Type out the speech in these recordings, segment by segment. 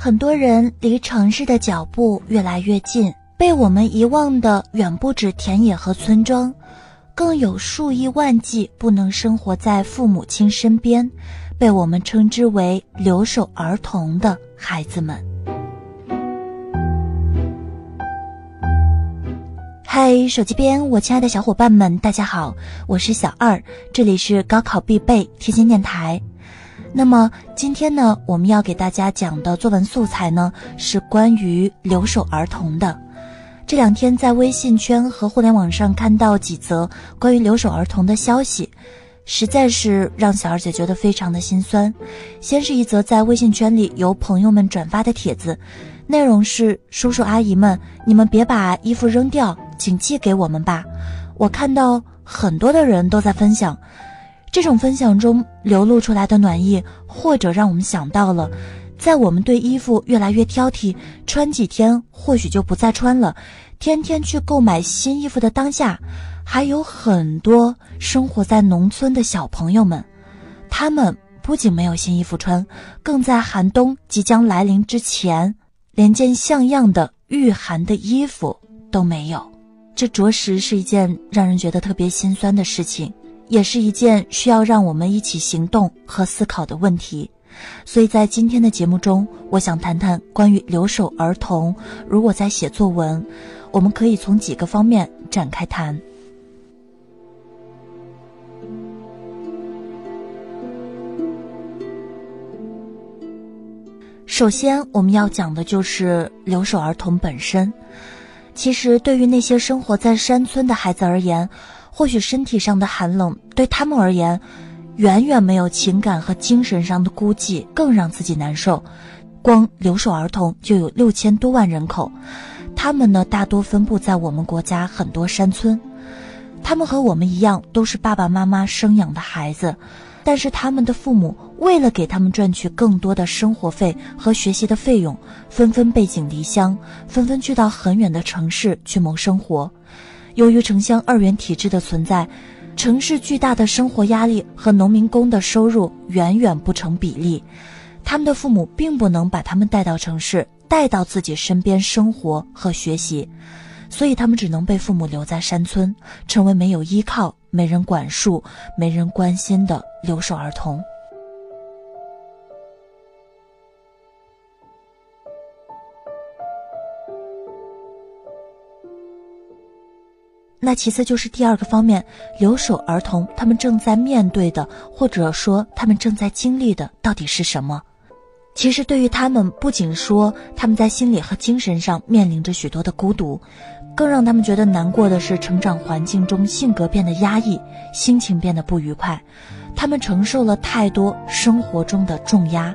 很多人离城市的脚步越来越近，被我们遗忘的远不止田野和村庄，更有数以万计不能生活在父母亲身边，被我们称之为留守儿童的孩子们。嗨，手机边我亲爱的小伙伴们，大家好，我是小二，这里是高考必备贴心电台。那么今天呢，我们要给大家讲的作文素材呢，是关于留守儿童的。这两天在微信圈和互联网上看到几则关于留守儿童的消息，实在是让小二姐觉得非常的心酸。先是一则在微信圈里由朋友们转发的帖子，内容是：叔叔阿姨们，你们别把衣服扔掉，请寄给我们吧。我看到很多的人都在分享。这种分享中流露出来的暖意，或者让我们想到了，在我们对衣服越来越挑剔，穿几天或许就不再穿了，天天去购买新衣服的当下，还有很多生活在农村的小朋友们，他们不仅没有新衣服穿，更在寒冬即将来临之前，连件像样的御寒的衣服都没有。这着实是一件让人觉得特别心酸的事情。也是一件需要让我们一起行动和思考的问题，所以在今天的节目中，我想谈谈关于留守儿童。如果在写作文，我们可以从几个方面展开谈。首先，我们要讲的就是留守儿童本身。其实，对于那些生活在山村的孩子而言，或许身体上的寒冷对他们而言，远远没有情感和精神上的孤寂更让自己难受。光留守儿童就有六千多万人口，他们呢大多分布在我们国家很多山村。他们和我们一样，都是爸爸妈妈生养的孩子，但是他们的父母为了给他们赚取更多的生活费和学习的费用，纷纷背井离乡，纷纷去到很远的城市去谋生活。由于城乡二元体制的存在，城市巨大的生活压力和农民工的收入远远不成比例，他们的父母并不能把他们带到城市，带到自己身边生活和学习，所以他们只能被父母留在山村，成为没有依靠、没人管束、没人关心的留守儿童。那其次就是第二个方面，留守儿童他们正在面对的，或者说他们正在经历的到底是什么？其实对于他们，不仅说他们在心理和精神上面临着许多的孤独，更让他们觉得难过的是，成长环境中性格变得压抑，心情变得不愉快，他们承受了太多生活中的重压。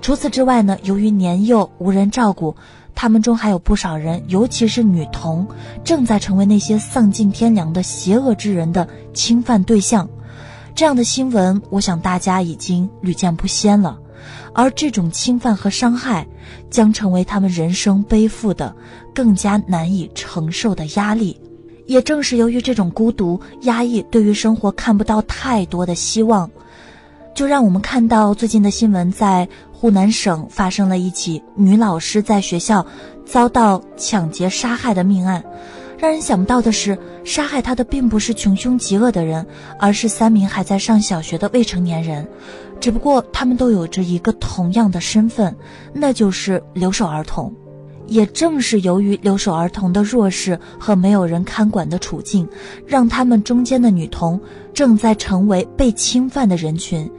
除此之外呢，由于年幼无人照顾。他们中还有不少人，尤其是女童，正在成为那些丧尽天良的邪恶之人的侵犯对象。这样的新闻，我想大家已经屡见不鲜了。而这种侵犯和伤害，将成为他们人生背负的更加难以承受的压力。也正是由于这种孤独、压抑，对于生活看不到太多的希望。就让我们看到最近的新闻，在湖南省发生了一起女老师在学校遭到抢劫杀害的命案。让人想不到的是，杀害她的并不是穷凶极恶的人，而是三名还在上小学的未成年人。只不过他们都有着一个同样的身份，那就是留守儿童。也正是由于留守儿童的弱势和没有人看管的处境，让他们中间的女童正在成为被侵犯的人群。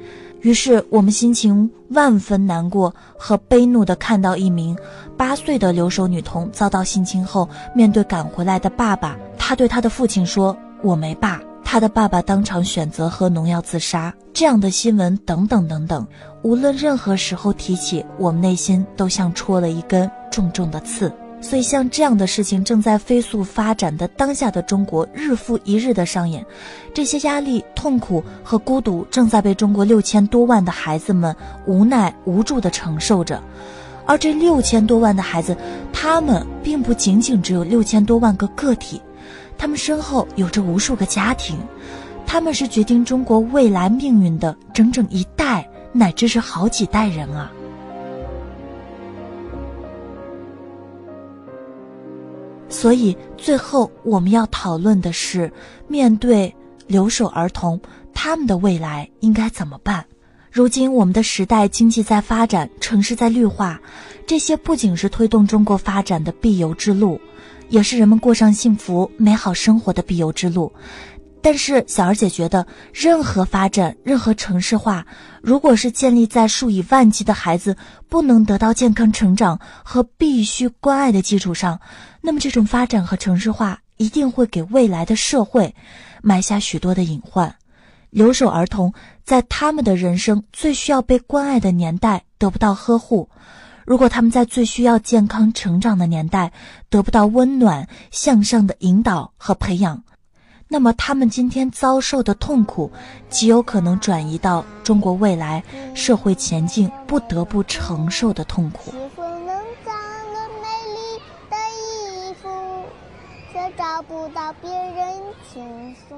于是，我们心情万分难过和悲怒地看到一名八岁的留守女童遭到性侵后，面对赶回来的爸爸，她对她的父亲说：“我没爸。”他的爸爸当场选择喝农药自杀。这样的新闻等等等等，无论任何时候提起，我们内心都像戳了一根。重重的刺，所以像这样的事情正在飞速发展的当下的中国，日复一日的上演，这些压力、痛苦和孤独正在被中国六千多万的孩子们无奈无助的承受着，而这六千多万的孩子，他们并不仅仅只有六千多万个个体，他们身后有着无数个家庭他们是决定中国未来命运的整整一代乃至是好几代人啊。所以最后我们要讨论的是面对留守儿童他们的未来应该怎么办？如今我们的时代经济在发展城市在绿化这些不仅是推动中国发展的必由之路也是人们过上幸福美好生活的必由之路。但是小二姐觉得，任何发展、任何城市化，如果是建立在数以万计的孩子不能得到健康成长和必须关爱的基础上，那么这种发展和城市化一定会给未来的社会埋下许多的隐患。留守儿童在他们的人生最需要被关爱的年代得不到呵护，如果他们在最需要健康成长的年代得不到温暖向上的引导和培养。那么，他们今天遭受的痛苦，极有可能转移到中国未来社会前进不得不承受的痛苦。能长得美丽的衣服，却找不到别人倾诉？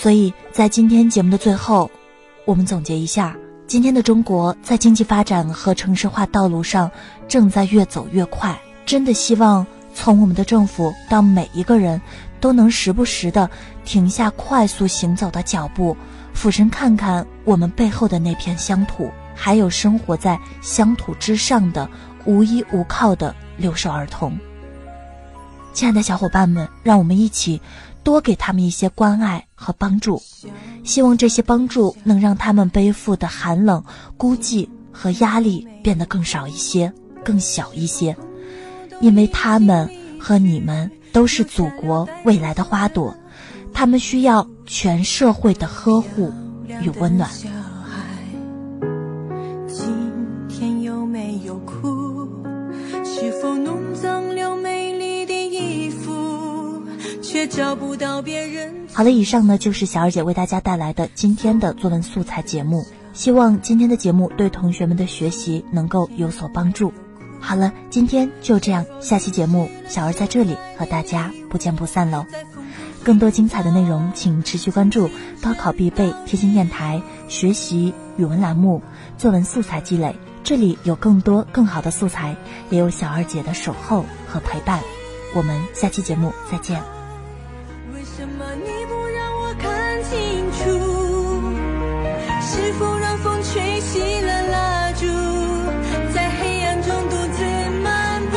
所以在今天节目的最后，我们总结一下。今天的中国在经济发展和城市化道路上正在越走越快，真的希望从我们的政府到每一个人都能时不时的停下快速行走的脚步，俯身看看我们背后的那片乡土，还有生活在乡土之上的无依无靠的留守儿童。亲爱的小伙伴们，让我们一起。多给他们一些关爱和帮助，希望这些帮助能让他们背负的寒冷、孤寂和压力变得更少一些、更小一些，因为他们和你们都是祖国未来的花朵，他们需要全社会的呵护与温暖。找不到别人。好了，以上呢就是小二姐为大家带来的今天的作文素材节目。希望今天的节目对同学们的学习能够有所帮助。好了，今天就这样，下期节目小二在这里和大家不见不散喽。更多精彩的内容，请持续关注高考必备贴心电台学习语文栏目作文素材积累，这里有更多更好的素材，也有小二姐的守候和陪伴。我们下期节目再见。什么你不让我看清楚？是否让风吹熄了蜡烛在黑暗中独自漫步？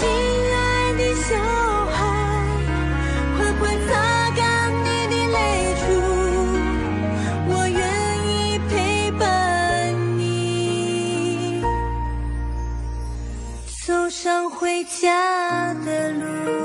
亲爱的小孩快快擦干你的泪珠我愿意陪伴你走上回家的路。